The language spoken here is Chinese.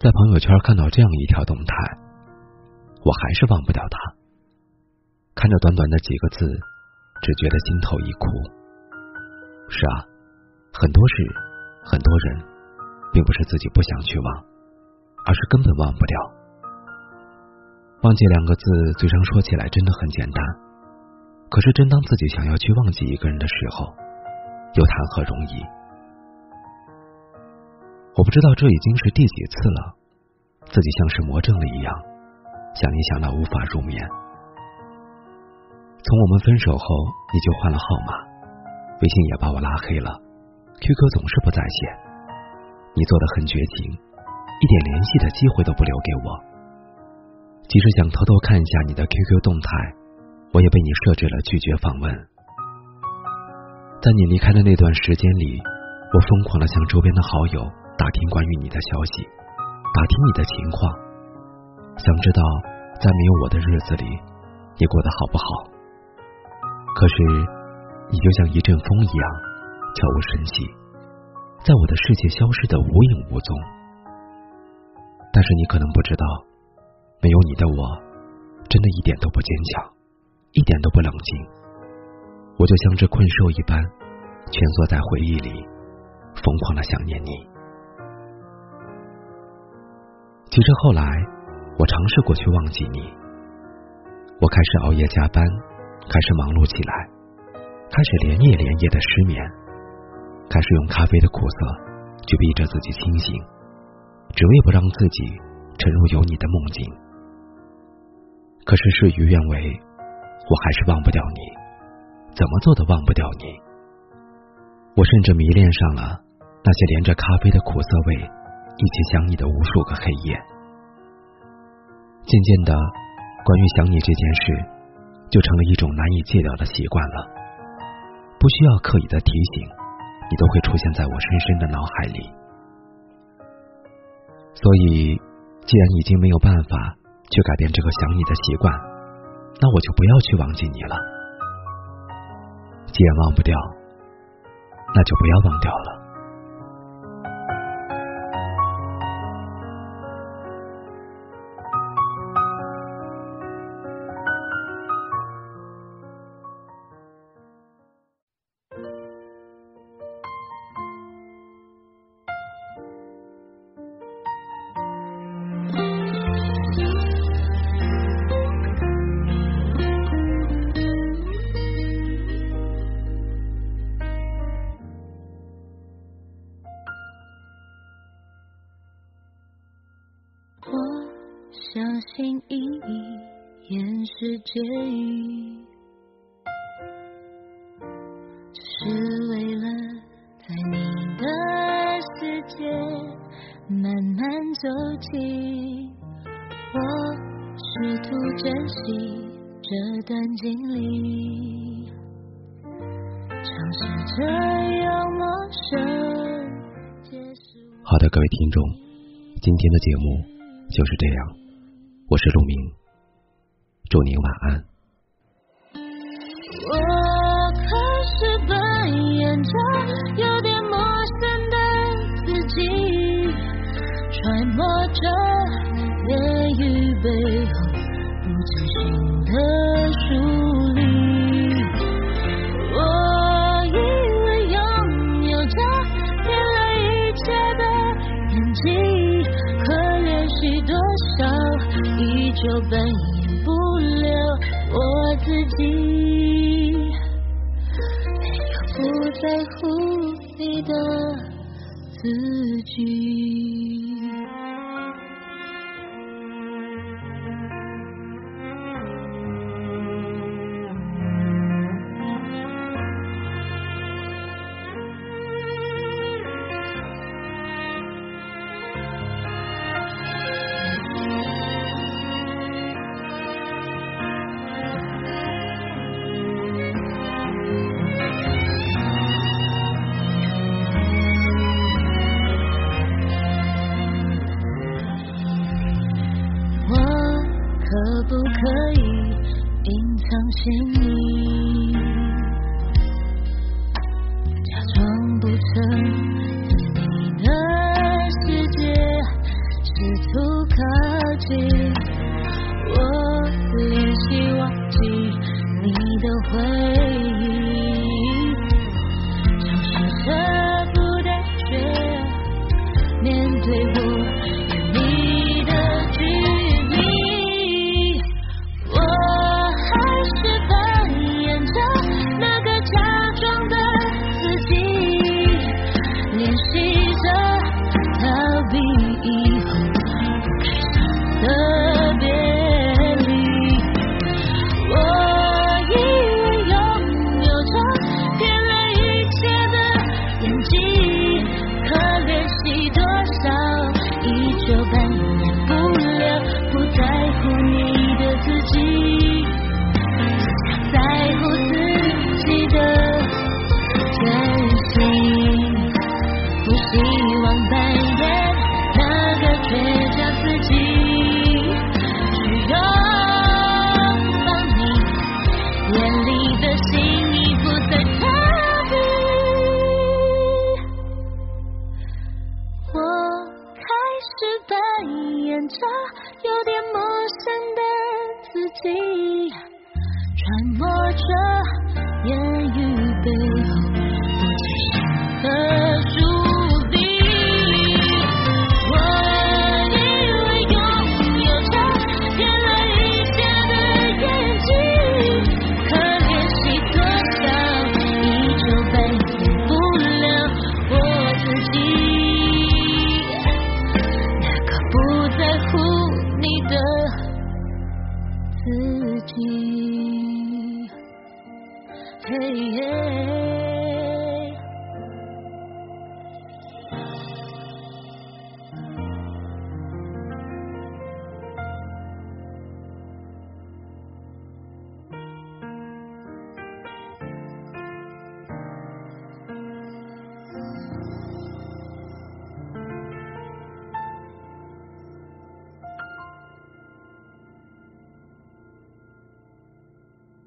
在朋友圈看到这样一条动态，我还是忘不掉他。看着短短的几个字，只觉得心头一苦。是啊，很多事，很多人，并不是自己不想去忘，而是根本忘不掉。忘记两个字，嘴上说起来真的很简单，可是真当自己想要去忘记一个人的时候，又谈何容易？我不知道这已经是第几次了，自己像是魔怔了一样，想一想到无法入眠。从我们分手后，你就换了号码，微信也把我拉黑了，QQ 总是不在线，你做的很绝情，一点联系的机会都不留给我。即使想偷偷看一下你的 QQ 动态，我也被你设置了拒绝访问。在你离开的那段时间里，我疯狂的向周边的好友打听关于你的消息，打听你的情况，想知道在没有我的日子里，你过得好不好。可是，你就像一阵风一样，悄无声息，在我的世界消失的无影无踪。但是你可能不知道。没有你的我，真的一点都不坚强，一点都不冷静。我就像只困兽一般，蜷缩在回忆里，疯狂的想念你。其实后来，我尝试过去忘记你。我开始熬夜加班，开始忙碌起来，开始连夜连夜的失眠，开始用咖啡的苦涩去逼着自己清醒，只为不让自己沉入有你的梦境。可是事与愿违，我还是忘不掉你，怎么做都忘不掉你。我甚至迷恋上了那些连着咖啡的苦涩味，一起想你的无数个黑夜。渐渐的，关于想你这件事，就成了一种难以戒掉的习惯了。不需要刻意的提醒，你都会出现在我深深的脑海里。所以，既然已经没有办法。去改变这个想你的习惯，那我就不要去忘记你了。既然忘不掉，那就不要忘掉了。相信意义掩饰结语，只是为了在你的世界慢慢走近。我试图珍惜这段经历，尝试着用陌生结束。好的，各位听众，今天的节目就是这样。我是陆明，祝您晚安。我开始扮演着有点陌生的自己，揣摩着不了我自己，没有不在乎你的自己。可不可以隐藏心意？假装不曾在你的世界。试图靠近，我练习忘记你的回忆，总是舍不得，面对我。看着有点陌生的自己，揣摩着言语。yeah.